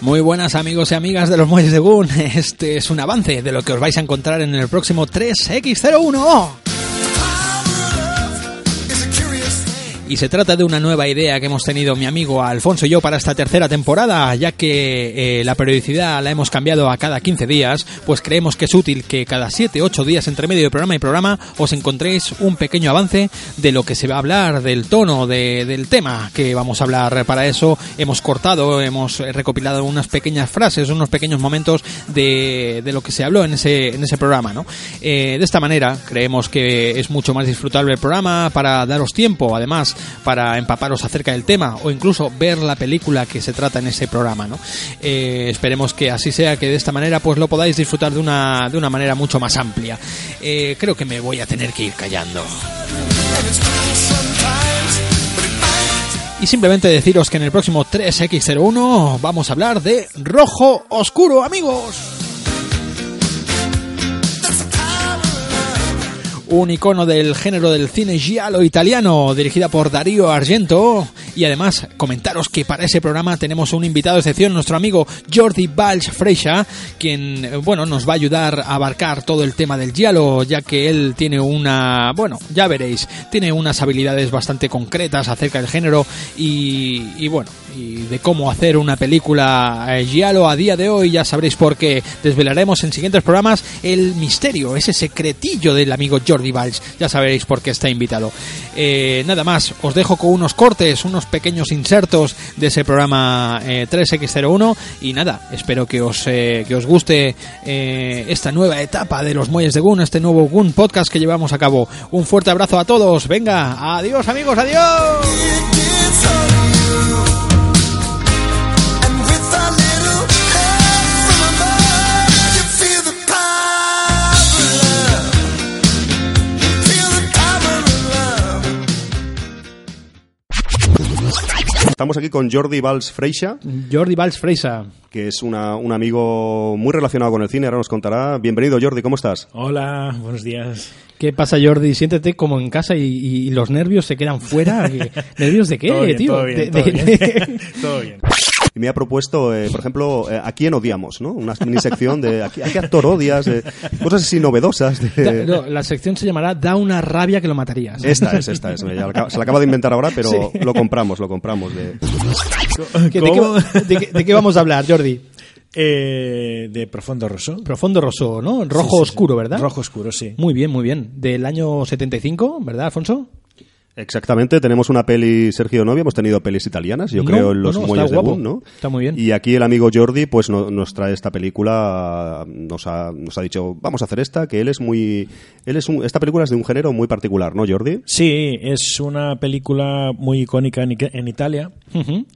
Muy buenas amigos y amigas de los Muelles de Gun. Este es un avance de lo que os vais a encontrar en el próximo 3X01. Y se trata de una nueva idea que hemos tenido mi amigo Alfonso y yo para esta tercera temporada, ya que eh, la periodicidad la hemos cambiado a cada 15 días, pues creemos que es útil que cada 7-8 días entre medio de programa y programa os encontréis un pequeño avance de lo que se va a hablar, del tono, de- del tema que vamos a hablar. Para eso hemos cortado, hemos recopilado unas pequeñas frases, unos pequeños momentos de, lo que se habló en ese, en ese programa. ¿no? Eh, de esta manera creemos que es mucho más disfrutable el programa para daros tiempo, además, para empaparos acerca del tema o incluso ver la película que se trata en ese programa. ¿no? Eh, esperemos que así sea, que de esta manera pues lo podáis disfrutar de una, de una manera mucho más amplia. Eh, creo que me voy a tener que ir callando. Y simplemente deciros que en el próximo 3X01 vamos a hablar de Rojo Oscuro, amigos. Un icono del género del cine giallo italiano, dirigida por Darío Argento. Y además, comentaros que para ese programa tenemos un invitado de excepción, nuestro amigo Jordi Balch Freixa, quien, bueno, nos va a ayudar a abarcar todo el tema del giallo, ya que él tiene una, bueno, ya veréis, tiene unas habilidades bastante concretas acerca del género y, y bueno, y de cómo hacer una película eh, giallo a día de hoy, ya sabréis por qué. Desvelaremos en siguientes programas el misterio, ese secretillo del amigo Jordi Valls. Ya sabréis por qué está invitado. Eh, nada más, os dejo con unos cortes, unos pequeños insertos de ese programa eh, 3X01 y nada, espero que os, eh, que os guste eh, esta nueva etapa de los Muelles de Gun, este nuevo Gun podcast que llevamos a cabo. Un fuerte abrazo a todos, venga, adiós amigos, adiós. Estamos aquí con Jordi Valls Freixa, Jordi Valls Freisa. que es una- un amigo muy relacionado con el cine, ahora nos contará. Bienvenido Jordi, ¿cómo estás? Hola, buenos días. ¿Qué pasa, Jordi? Siéntete como en casa y, y los nervios se quedan fuera. ¿Qué- ¿Nervios de qué, todo bien, tío? todo bien, De- todo, de- bien. de- Todo bien. Y me ha propuesto, eh, por ejemplo, eh, ¿a quién odiamos? ¿no? Una mini sección de ¿a qué, a qué actor odias? Eh, cosas así novedosas. Da- De... no, la sección se llamará Da una rabia que lo matarías. Esta es, esta es. Ya se la acaba de inventar ahora, pero Sí. lo compramos, lo compramos. De... ¿Qué- ¿De, qué, de qué- de qué vamos a hablar, Jordi? Eh, de Profundo Rosso. Profundo rosso, ¿no? Rojo Sí, sí, sí. oscuro, ¿verdad? Rojo oscuro, sí. Muy bien, muy bien. Del año 75, ¿verdad, Alfonso? Exactamente, tenemos una peli, Sergio no habíamos tenido pelis italianas, yo No, creo, en los no, muelles está de. Boom, ¿no? Está muy bien. Y aquí el amigo Jordi, pues no- nos trae esta película, nos ha, nos ha dicho, vamos a hacer esta, que él es muy, él es un, esta película es de un género muy particular, ¿no, Jordi? Sí, es una película muy icónica en, en Italia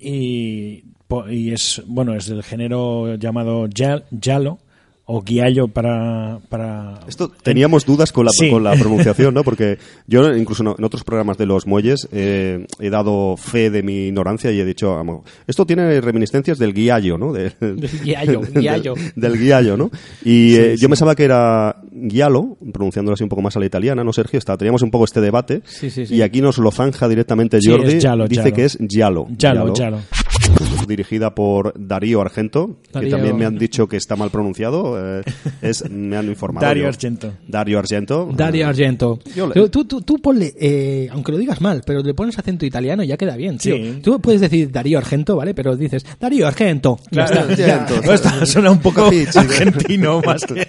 y, es bueno es del género llamado gial- giallo o guiallo para para Esto teníamos dudas con la, Sí. con la pronunciación, ¿no? Porque yo, incluso en- otros programas de los muelles, eh, he dado fe de mi ignorancia y he dicho, vamos, esto tiene reminiscencias del guiallo, ¿no? De- Del guiallo, guiallo. Del, del guiallo, ¿no? Y eh, yo pensaba que era guialo, pronunciándolo así un poco más a la italiana, ¿no, Sergio? Está, teníamos un poco este debate. Sí, sí, sí. Y aquí nos lo zanja directamente Sí, Jordi. es giallo, dice que es giallo. Dirigida por Darío Argento, Darío. que también me han dicho que está mal pronunciado. eh, es, me han informado. Dario yo. Argento. Dario Argento. Dario Argento. Yo le- Tú, tú, tú- ponle, eh, aunque lo digas mal, pero le pones acento italiano y ya queda bien, tío. Sí. Tú puedes decir Darío Argento, ¿vale? Pero dices Darío Argento. Ya Claro, está. ya. Argento. No, esto suena un poco Capichi. argentino más que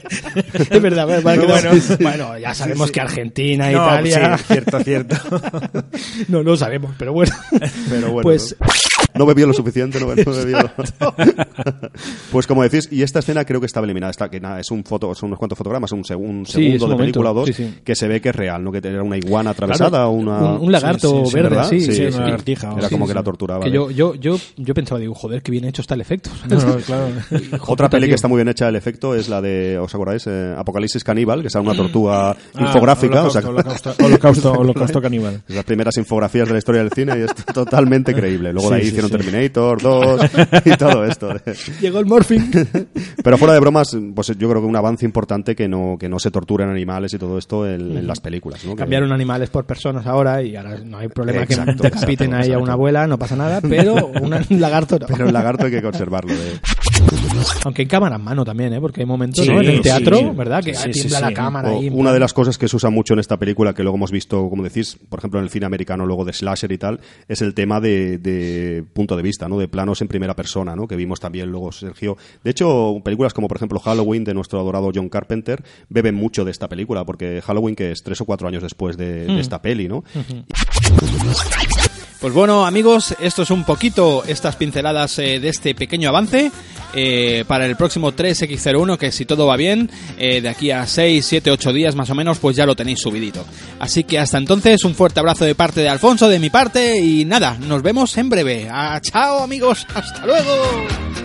Es verdad, vale, vale, Pero que no- bueno. bueno, ya sabemos que Argentina, No, Italia. sí, cierto, cierto. no lo sabemos, pero bueno. Pero bueno, Pues no bebió lo suficiente, no, no bebido. pues como decís, y esta escena creo que estaba eliminada. Esta, que nada, es un foto, son unos cuantos fotogramas, un, seg- un Sí, es segundo un de momento, película o dos, sí, sí. que se ve que es real, ¿no? Que era una iguana atravesada, Claro, una... un, un lagarto verde, sí, Sí, una lagartija, Era como que la torturaba. Que yo, yo, yo, yo pensaba, digo, joder, qué bien hecho está el efecto. No, no, claro. Otra peli que está muy bien hecha el efecto es la de, ¿os acordáis? Eh, Apocalipsis Caníbal, que es una tortuga Ah, infográfica. o sea, holocausto, holocausto, holocausto, holocausto caníbal. las primeras infografías de la historia del cine y es totalmente creíble. Luego de ahí Terminator 2 y todo esto. Llegó el morphing. Pero fuera de bromas, pues yo creo que un avance importante que no, que no se torturen animales y todo esto en, en las películas. ¿no? Que- Cambiaron animales por personas ahora y ahora no hay problema Exacto, que decapiten ahí a una abuela, no pasa nada, pero un lagarto no. Pero el lagarto hay que conservarlo. de- Aunque en cámara en mano también, ¿eh? Porque hay momentos Sí, ¿no? en el teatro, sí. ¿verdad? Que Sí, tiembla la cámara O ahí. una de las cosas que se usa mucho en esta película, que luego hemos visto, como decís, por ejemplo, en el cine americano, luego de slasher y tal, es el tema de, de punto de vista, ¿no? De planos en primera persona, ¿no? Que vimos también luego Sergio. De hecho, películas como, por ejemplo, Halloween de nuestro adorado John Carpenter beben mucho de esta película, porque Halloween, que es tres o cuatro años después de, de esta peli, ¿no? Pues bueno, amigos, esto es un poquito estas pinceladas eh, de este pequeño avance eh, para el próximo 3X01, que si todo va bien, eh, de aquí a 6, 7, 8 días más o menos, pues ya lo tenéis subidito. Así que hasta entonces, un fuerte abrazo de parte de Alfonso, de mi parte, y nada, nos vemos en breve. Ah, chao, amigos, hasta luego.